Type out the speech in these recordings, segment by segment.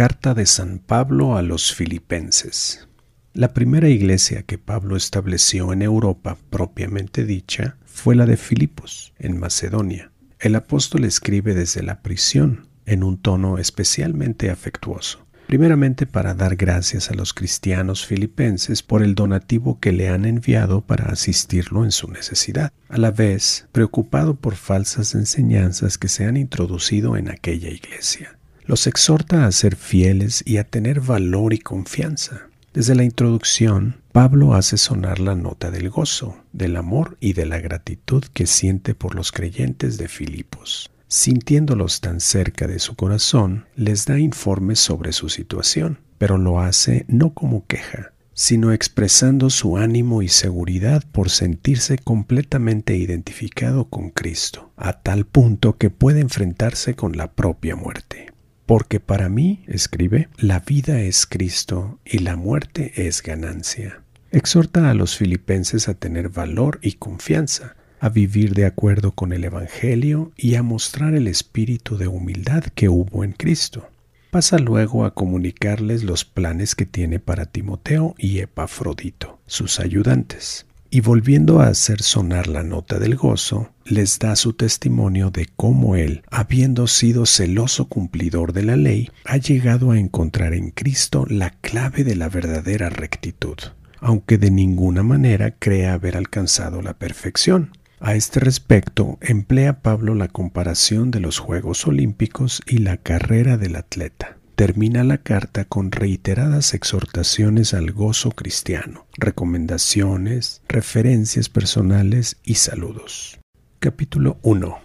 Carta de San Pablo a los Filipenses. La primera iglesia que Pablo estableció en Europa propiamente dicha fue la de Filipos, en Macedonia. El apóstol escribe desde la prisión, en un tono especialmente afectuoso primeramente para dar gracias a los cristianos filipenses por el donativo que le han enviado para asistirlo en su necesidad, a la vez preocupado por falsas enseñanzas que se han introducido en aquella iglesia. Los exhorta a ser fieles y a tener valor y confianza. Desde la introducción, Pablo hace sonar la nota del gozo, del amor y de la gratitud que siente por los creyentes de Filipos sintiéndolos tan cerca de su corazón, les da informes sobre su situación, pero lo hace no como queja, sino expresando su ánimo y seguridad por sentirse completamente identificado con Cristo, a tal punto que puede enfrentarse con la propia muerte. Porque para mí, escribe, la vida es Cristo y la muerte es ganancia. Exhorta a los filipenses a tener valor y confianza, a vivir de acuerdo con el Evangelio y a mostrar el espíritu de humildad que hubo en Cristo. Pasa luego a comunicarles los planes que tiene para Timoteo y Epafrodito, sus ayudantes. Y volviendo a hacer sonar la nota del gozo, les da su testimonio de cómo él, habiendo sido celoso cumplidor de la ley, ha llegado a encontrar en Cristo la clave de la verdadera rectitud, aunque de ninguna manera crea haber alcanzado la perfección, a este respecto, emplea Pablo la comparación de los Juegos Olímpicos y la carrera del atleta. Termina la carta con reiteradas exhortaciones al gozo cristiano, recomendaciones, referencias personales y saludos. Capítulo 1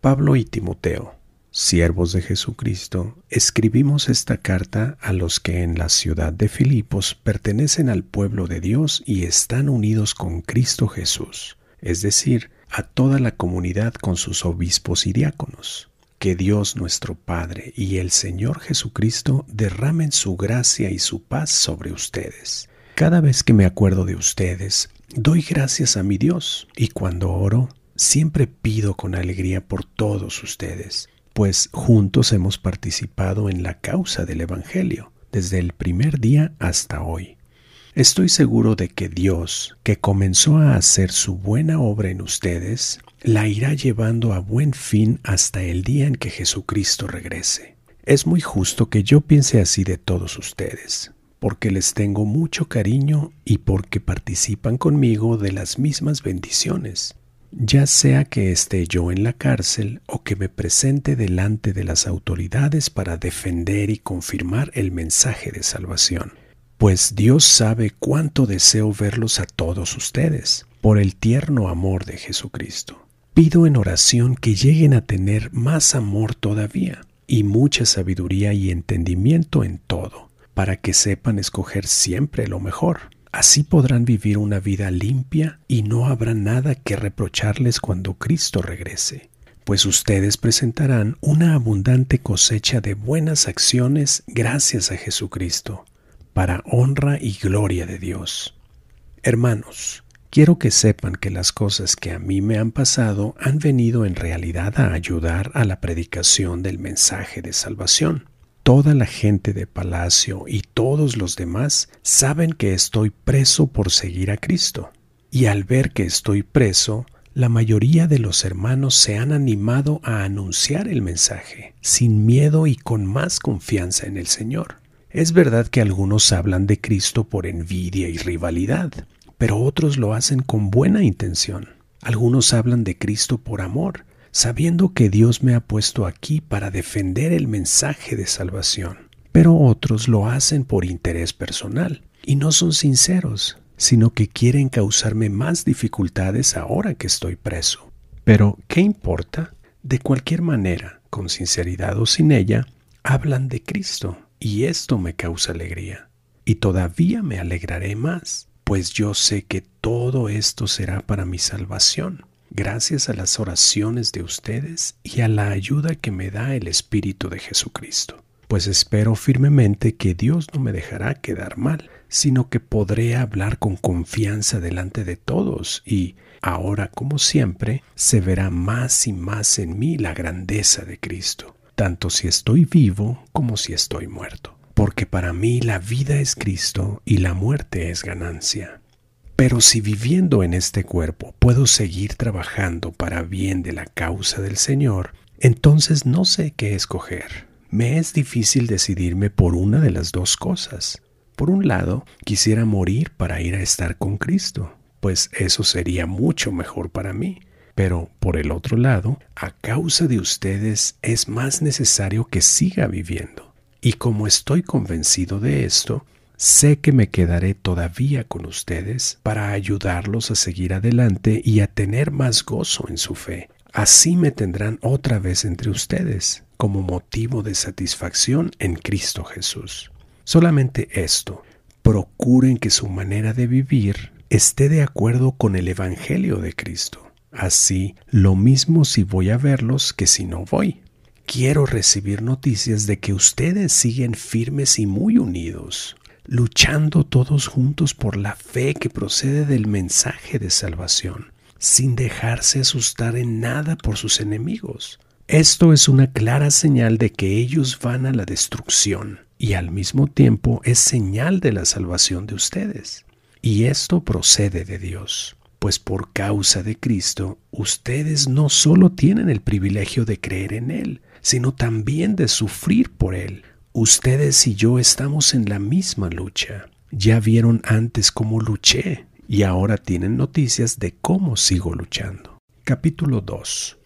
Pablo y Timoteo, siervos de Jesucristo, escribimos esta carta a los que en la ciudad de Filipos pertenecen al pueblo de Dios y están unidos con Cristo Jesús es decir, a toda la comunidad con sus obispos y diáconos. Que Dios nuestro Padre y el Señor Jesucristo derramen su gracia y su paz sobre ustedes. Cada vez que me acuerdo de ustedes, doy gracias a mi Dios y cuando oro, siempre pido con alegría por todos ustedes, pues juntos hemos participado en la causa del Evangelio, desde el primer día hasta hoy. Estoy seguro de que Dios, que comenzó a hacer su buena obra en ustedes, la irá llevando a buen fin hasta el día en que Jesucristo regrese. Es muy justo que yo piense así de todos ustedes, porque les tengo mucho cariño y porque participan conmigo de las mismas bendiciones, ya sea que esté yo en la cárcel o que me presente delante de las autoridades para defender y confirmar el mensaje de salvación pues Dios sabe cuánto deseo verlos a todos ustedes, por el tierno amor de Jesucristo. Pido en oración que lleguen a tener más amor todavía y mucha sabiduría y entendimiento en todo, para que sepan escoger siempre lo mejor. Así podrán vivir una vida limpia y no habrá nada que reprocharles cuando Cristo regrese, pues ustedes presentarán una abundante cosecha de buenas acciones gracias a Jesucristo para honra y gloria de Dios. Hermanos, quiero que sepan que las cosas que a mí me han pasado han venido en realidad a ayudar a la predicación del mensaje de salvación. Toda la gente de palacio y todos los demás saben que estoy preso por seguir a Cristo. Y al ver que estoy preso, la mayoría de los hermanos se han animado a anunciar el mensaje, sin miedo y con más confianza en el Señor. Es verdad que algunos hablan de Cristo por envidia y rivalidad, pero otros lo hacen con buena intención. Algunos hablan de Cristo por amor, sabiendo que Dios me ha puesto aquí para defender el mensaje de salvación. Pero otros lo hacen por interés personal, y no son sinceros, sino que quieren causarme más dificultades ahora que estoy preso. Pero, ¿qué importa? De cualquier manera, con sinceridad o sin ella, hablan de Cristo y esto me causa alegría. Y todavía me alegraré más, pues yo sé que todo esto será para mi salvación, gracias a las oraciones de ustedes y a la ayuda que me da el Espíritu de Jesucristo. Pues espero firmemente que Dios no me dejará quedar mal, sino que podré hablar con confianza delante de todos y, ahora como siempre, se verá más y más en mí la grandeza de Cristo tanto si estoy vivo como si estoy muerto, porque para mí la vida es Cristo y la muerte es ganancia. Pero si viviendo en este cuerpo puedo seguir trabajando para bien de la causa del Señor, entonces no sé qué escoger. Me es difícil decidirme por una de las dos cosas. Por un lado, quisiera morir para ir a estar con Cristo, pues eso sería mucho mejor para mí. Pero por el otro lado, a causa de ustedes es más necesario que siga viviendo. Y como estoy convencido de esto, sé que me quedaré todavía con ustedes para ayudarlos a seguir adelante y a tener más gozo en su fe. Así me tendrán otra vez entre ustedes, como motivo de satisfacción en Cristo Jesús. Solamente esto, procuren que su manera de vivir esté de acuerdo con el Evangelio de Cristo. Así, lo mismo si voy a verlos que si no voy. Quiero recibir noticias de que ustedes siguen firmes y muy unidos, luchando todos juntos por la fe que procede del mensaje de salvación, sin dejarse asustar en nada por sus enemigos. Esto es una clara señal de que ellos van a la destrucción y al mismo tiempo es señal de la salvación de ustedes. Y esto procede de Dios, pues por causa de Cristo ustedes no solo tienen el privilegio de creer en Él, sino también de sufrir por Él. Ustedes y yo estamos en la misma lucha. Ya vieron antes cómo luché y ahora tienen noticias de cómo sigo luchando. Capítulo 2.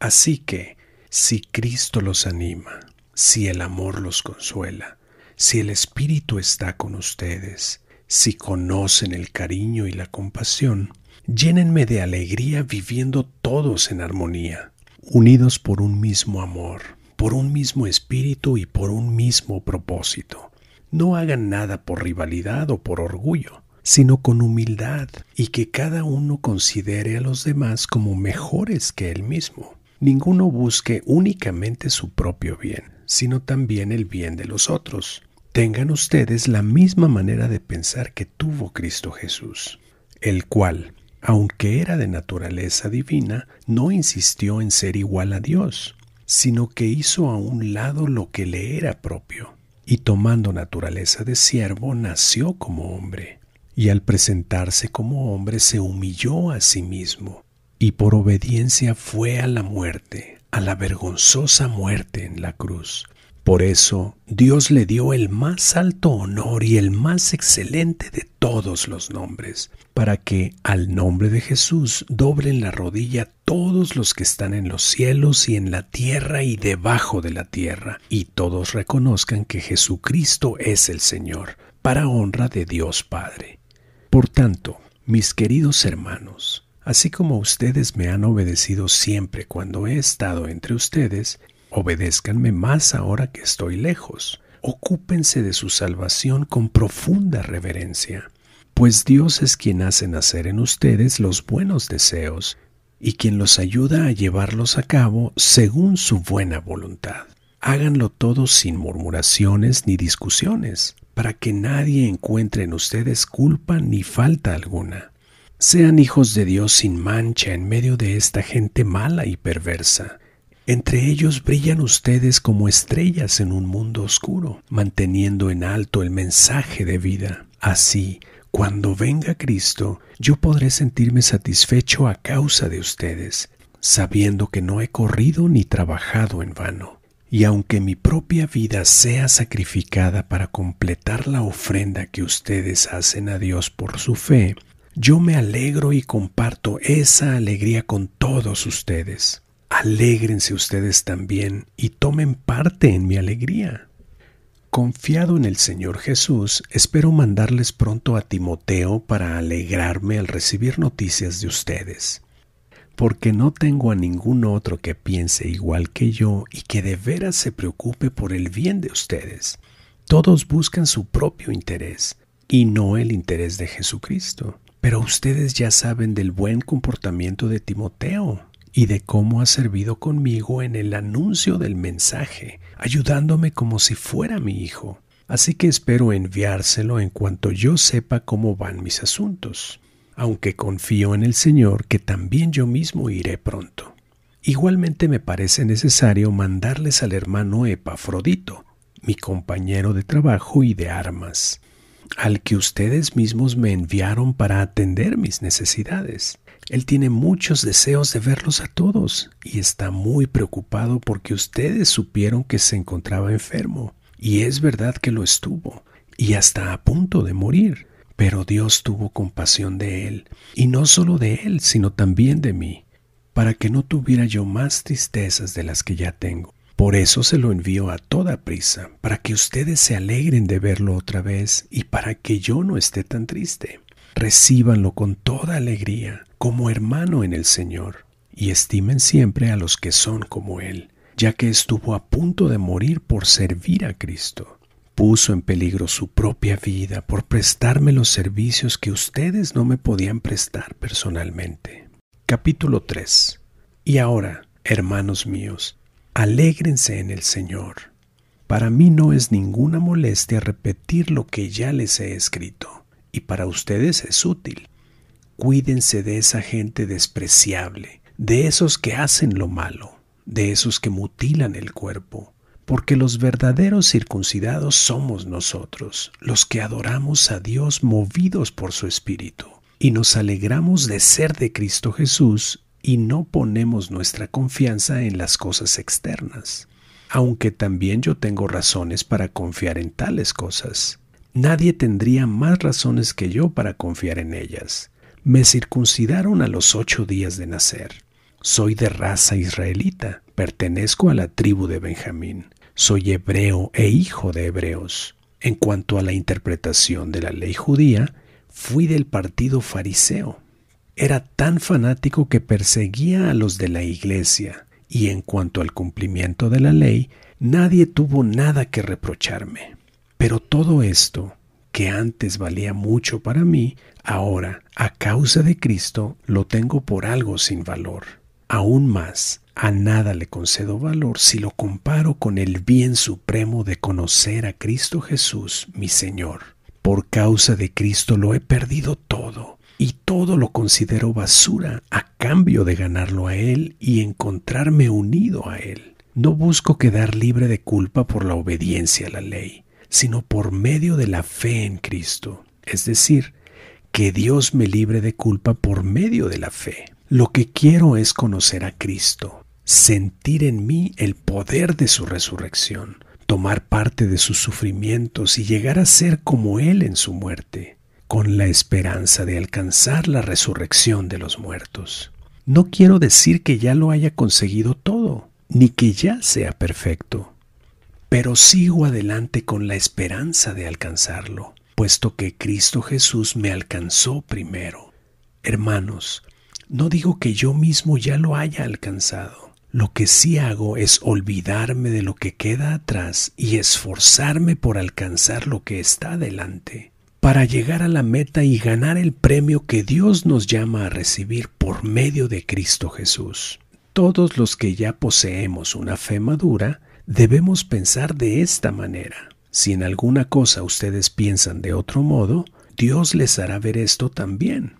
Así que, si Cristo los anima, si el amor los consuela, si el Espíritu está con ustedes, si conocen el cariño y la compasión, llénenme de alegría viviendo todos en armonía, unidos por un mismo amor, por un mismo espíritu y por un mismo propósito. No hagan nada por rivalidad o por orgullo, sino con humildad y que cada uno considere a los demás como mejores que él mismo. Ninguno busque únicamente su propio bien, sino también el bien de los otros tengan ustedes la misma manera de pensar que tuvo Cristo Jesús, el cual, aunque era de naturaleza divina, no insistió en ser igual a Dios, sino que hizo a un lado lo que le era propio, y tomando naturaleza de siervo, nació como hombre, y al presentarse como hombre se humilló a sí mismo, y por obediencia fue a la muerte, a la vergonzosa muerte en la cruz por eso Dios le dio el más alto honor y el más excelente de todos los nombres, para que al nombre de Jesús doblen la rodilla todos los que están en los cielos y en la tierra y debajo de la tierra, y todos reconozcan que Jesucristo es el Señor, para honra de Dios Padre. Por tanto, mis queridos hermanos, así como ustedes me han obedecido siempre cuando he estado entre ustedes, Obedézcanme más ahora que estoy lejos. Ocúpense de su salvación con profunda reverencia, pues Dios es quien hace nacer en ustedes los buenos deseos y quien los ayuda a llevarlos a cabo según su buena voluntad. Háganlo todo sin murmuraciones ni discusiones, para que nadie encuentre en ustedes culpa ni falta alguna. Sean hijos de Dios sin mancha en medio de esta gente mala y perversa entre ellos brillan ustedes como estrellas en un mundo oscuro, manteniendo en alto el mensaje de vida. Así, cuando venga Cristo, yo podré sentirme satisfecho a causa de ustedes, sabiendo que no he corrido ni trabajado en vano. Y aunque mi propia vida sea sacrificada para completar la ofrenda que ustedes hacen a Dios por su fe, yo me alegro y comparto esa alegría con todos ustedes. Alégrense ustedes también y tomen parte en mi alegría. Confiado en el Señor Jesús, espero mandarles pronto a Timoteo para alegrarme al recibir noticias de ustedes, porque no tengo a ningún otro que piense igual que yo y que de veras se preocupe por el bien de ustedes. Todos buscan su propio interés y no el interés de Jesucristo. Pero ustedes ya saben del buen comportamiento de Timoteo y de cómo ha servido conmigo en el anuncio del mensaje, ayudándome como si fuera mi hijo. Así que espero enviárselo en cuanto yo sepa cómo van mis asuntos, aunque confío en el Señor que también yo mismo iré pronto. Igualmente me parece necesario mandarles al hermano Epafrodito, mi compañero de trabajo y de armas, al que ustedes mismos me enviaron para atender mis necesidades. Él tiene muchos deseos de verlos a todos y está muy preocupado porque ustedes supieron que se encontraba enfermo. Y es verdad que lo estuvo, y hasta a punto de morir. Pero Dios tuvo compasión de él, y no solo de él, sino también de mí, para que no tuviera yo más tristezas de las que ya tengo. Por eso se lo envío a toda prisa, para que ustedes se alegren de verlo otra vez y para que yo no esté tan triste. Recíbanlo con toda alegría, como hermano en el Señor, y estimen siempre a los que son como Él, ya que estuvo a punto de morir por servir a Cristo. Puso en peligro su propia vida por prestarme los servicios que ustedes no me podían prestar personalmente. Capítulo 3 Y ahora, hermanos míos, alégrense en el Señor. Para mí no es ninguna molestia repetir lo que ya les he escrito, y para ustedes es útil. Cuídense de esa gente despreciable, de esos que hacen lo malo de esos que mutilan el cuerpo, porque los verdaderos circuncidados somos nosotros, los que adoramos a Dios movidos por su Espíritu, y nos alegramos de ser de Cristo Jesús y no ponemos nuestra confianza en las cosas externas, aunque también yo tengo razones para confiar en tales cosas. Nadie tendría más razones que yo para confiar en ellas. Me circuncidaron a los ocho días de nacer soy de raza israelita, pertenezco a la tribu de Benjamín, soy hebreo e hijo de hebreos. En cuanto a la interpretación de la ley judía, fui del partido fariseo. Era tan fanático que perseguía a los de la iglesia, y en cuanto al cumplimiento de la ley, nadie tuvo nada que reprocharme. Pero todo esto, que antes valía mucho para mí, ahora, a causa de Cristo, lo tengo por algo sin valor Aún más, a nada le concedo valor si lo comparo con el bien supremo de conocer a Cristo Jesús, mi Señor. Por causa de Cristo lo he perdido todo, y todo lo considero basura a cambio de ganarlo a Él y encontrarme unido a Él. No busco quedar libre de culpa por la obediencia a la ley, sino por medio de la fe en Cristo, es decir, que Dios me libre de culpa por medio de la fe. Lo que quiero es conocer a Cristo, sentir en mí el poder de su resurrección, tomar parte de sus sufrimientos y llegar a ser como Él en su muerte, con la esperanza de alcanzar la resurrección de los muertos. No quiero decir que ya lo haya conseguido todo, ni que ya sea perfecto, pero sigo adelante con la esperanza de alcanzarlo, puesto que Cristo Jesús me alcanzó primero. Hermanos, no digo que yo mismo ya lo haya alcanzado. Lo que sí hago es olvidarme de lo que queda atrás y esforzarme por alcanzar lo que está delante, para llegar a la meta y ganar el premio que Dios nos llama a recibir por medio de Cristo Jesús. Todos los que ya poseemos una fe madura, debemos pensar de esta manera. Si en alguna cosa ustedes piensan de otro modo, Dios les hará ver esto también.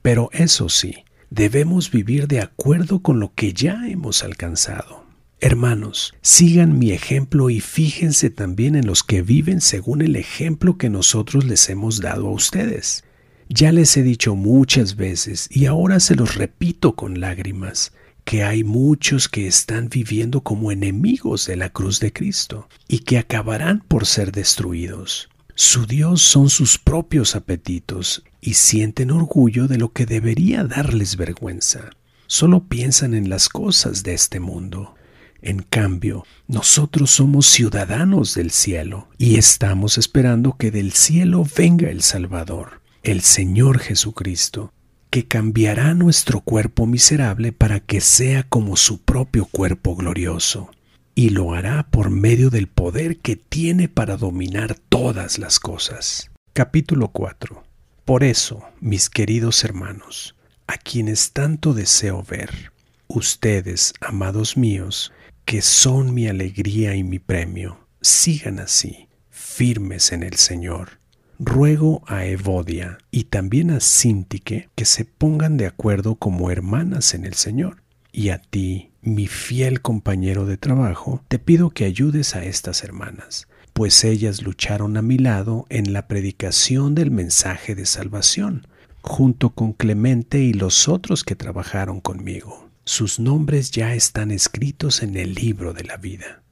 Pero eso sí, debemos vivir de acuerdo con lo que ya hemos alcanzado. Hermanos, sigan mi ejemplo y fíjense también en los que viven según el ejemplo que nosotros les hemos dado a ustedes. Ya les he dicho muchas veces y ahora se los repito con lágrimas, que hay muchos que están viviendo como enemigos de la cruz de Cristo y que acabarán por ser destruidos. Su Dios son sus propios apetitos y sienten orgullo de lo que debería darles vergüenza. Solo piensan en las cosas de este mundo. En cambio, nosotros somos ciudadanos del cielo y estamos esperando que del cielo venga el Salvador, el Señor Jesucristo, que cambiará nuestro cuerpo miserable para que sea como su propio cuerpo glorioso y lo hará por medio del poder que tiene para dominar todas las cosas. Capítulo 4. Por eso, mis queridos hermanos, a quienes tanto deseo ver, ustedes, amados míos, que son mi alegría y mi premio, sigan así, firmes en el Señor. Ruego a Evodia y también a Sintique que se pongan de acuerdo como hermanas en el Señor. Y a ti, mi fiel compañero de trabajo, te pido que ayudes a estas hermanas, pues ellas lucharon a mi lado en la predicación del mensaje de salvación, junto con Clemente y los otros que trabajaron conmigo. Sus nombres ya están escritos en el libro de la vida.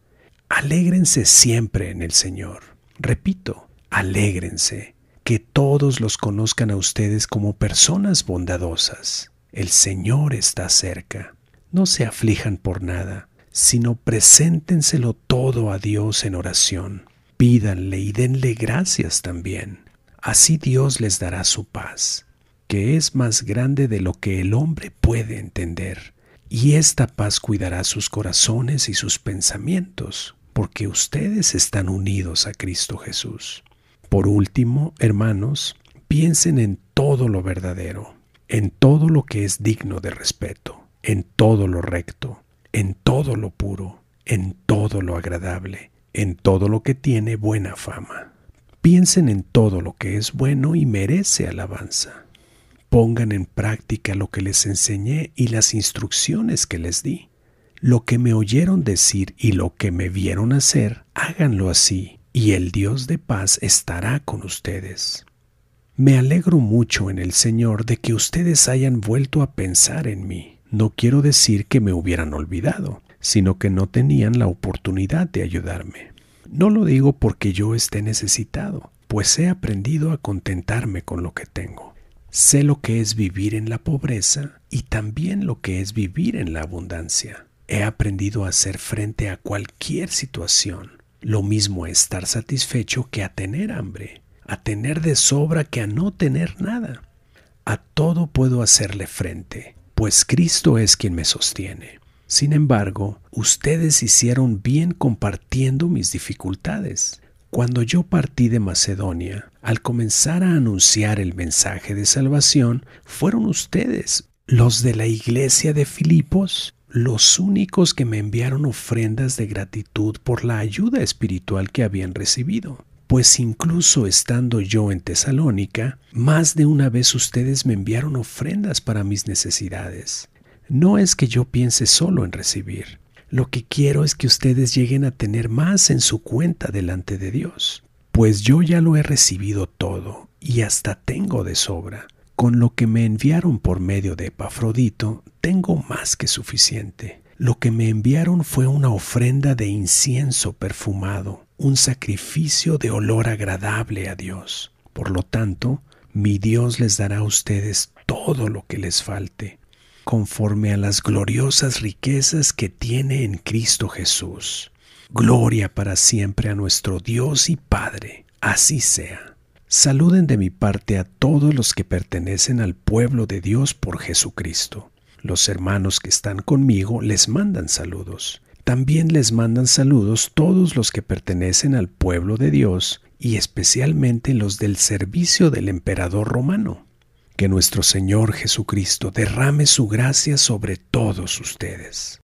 Alégrense siempre en el Señor. Repito, alégrense, que todos los conozcan a ustedes como personas bondadosas. El Señor está cerca. No se aflijan por nada, sino preséntenselo todo a Dios en oración. Pídanle y denle gracias también. Así Dios les dará su paz, que es más grande de lo que el hombre puede entender. Y esta paz cuidará sus corazones y sus pensamientos, porque ustedes están unidos a Cristo Jesús. Por último, hermanos, piensen en todo lo verdadero, en todo lo que es digno de respeto en todo lo recto, en todo lo puro, en todo lo agradable, en todo lo que tiene buena fama. Piensen en todo lo que es bueno y merece alabanza. Pongan en práctica lo que les enseñé y las instrucciones que les di. Lo que me oyeron decir y lo que me vieron hacer, háganlo así, y el Dios de paz estará con ustedes. Me alegro mucho en el Señor de que ustedes hayan vuelto a pensar en mí. No quiero decir que me hubieran olvidado, sino que no tenían la oportunidad de ayudarme. No lo digo porque yo esté necesitado, pues he aprendido a contentarme con lo que tengo. Sé lo que es vivir en la pobreza y también lo que es vivir en la abundancia. He aprendido a hacer frente a cualquier situación. Lo mismo estar satisfecho que a tener hambre, a tener de sobra que a no tener nada. A todo puedo hacerle frente pues Cristo es quien me sostiene. Sin embargo, ustedes hicieron bien compartiendo mis dificultades. Cuando yo partí de Macedonia, al comenzar a anunciar el mensaje de salvación, fueron ustedes, los de la iglesia de Filipos, los únicos que me enviaron ofrendas de gratitud por la ayuda espiritual que habían recibido pues incluso estando yo en Tesalónica, más de una vez ustedes me enviaron ofrendas para mis necesidades. No es que yo piense solo en recibir, lo que quiero es que ustedes lleguen a tener más en su cuenta delante de Dios, pues yo ya lo he recibido todo y hasta tengo de sobra. Con lo que me enviaron por medio de Epafrodito, tengo más que suficiente. Lo que me enviaron fue una ofrenda de incienso perfumado, un sacrificio de olor agradable a Dios. Por lo tanto, mi Dios les dará a ustedes todo lo que les falte, conforme a las gloriosas riquezas que tiene en Cristo Jesús. Gloria para siempre a nuestro Dios y Padre. Así sea. Saluden de mi parte a todos los que pertenecen al pueblo de Dios por Jesucristo. Los hermanos que están conmigo les mandan saludos. También les mandan saludos todos los que pertenecen al pueblo de Dios y especialmente los del servicio del emperador romano. Que nuestro Señor Jesucristo derrame su gracia sobre todos ustedes.